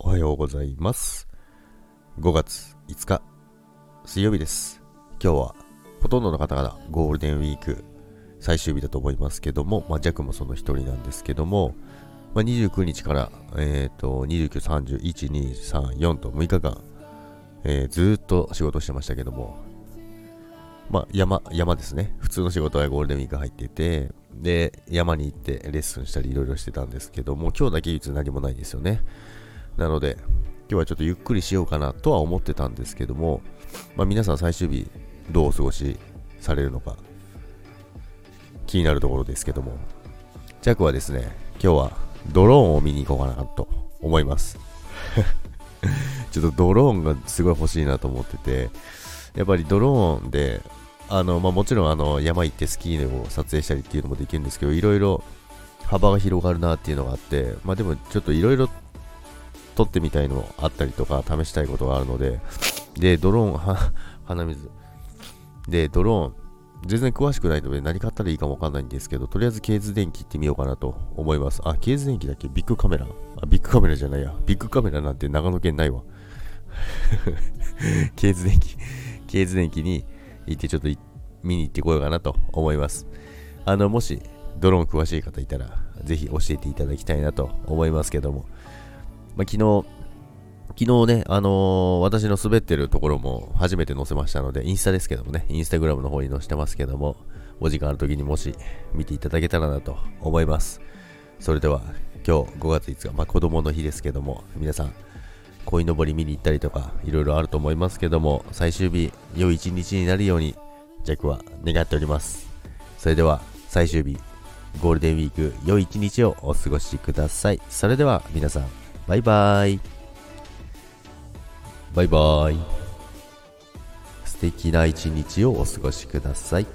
おはようございます。5月5日、水曜日です。今日はほとんどの方々ゴールデンウィーク最終日だと思いますけども、まあ、ジャックもその一人なんですけども、まあ、29日から、えー、と29、31、2、3、4と6日間、えーずっと仕事してましたけども、まあ、山、山ですね。普通の仕事はゴールデンウィーク入ってて、で、山に行ってレッスンしたりいろいろしてたんですけども、今日だけ唯一何もないんですよね。なので、今日はちょっとゆっくりしようかなとは思ってたんですけども、まあ、皆さん最終日どうお過ごしされるのか気になるところですけども、ジャックはですね、今日はドローンを見に行こうかなと思います。ちょっとドローンがすごい欲しいなと思ってて、やっぱりドローンで、あの、まあ、もちろんあの山行ってスキーを撮影したりっていうのもできるんですけど、いろいろ幅が広がるなっていうのがあって、まあ、でもちょっといろいろ撮ってみたいのあったりとか、試したいことがあるので、で、ドローン、は 鼻水。で、ドローン、全然詳しくないので何買ったらいいかもわかんないんですけど、とりあえずケーズデンキ行ってみようかなと思います。あ、ケーズデンキだっけ？ビックカメラあ、ビックカメラじゃないや。ビックカメラなんて長野県ないわ。ケーズデンキ、ケーズデンキに行ってちょっと見に行ってこようかなと思います。あの、もしドローン詳しい方いたら、ぜひ教えていただきたいなと思いますけども、まあ、昨日、昨日ね、あのー私の滑ってるところも初めて載せましたので、インスタですけどもね、インスタグラムの方に載せてますけども、お時間ある時にもし見ていただけたらなと思います。それでは、今日5月5日、まあ子供の日ですけども、皆さん、鯉のぼり見に行ったりとか、いろいろあると思いますけども、最終日、良い一日になるように、ジャックは願っております。それでは、最終日、ゴールデンウィーク、良い一日をお過ごしください。それでは、皆さん、バイバイ。バイバイ。素敵な一日をお過ごしください。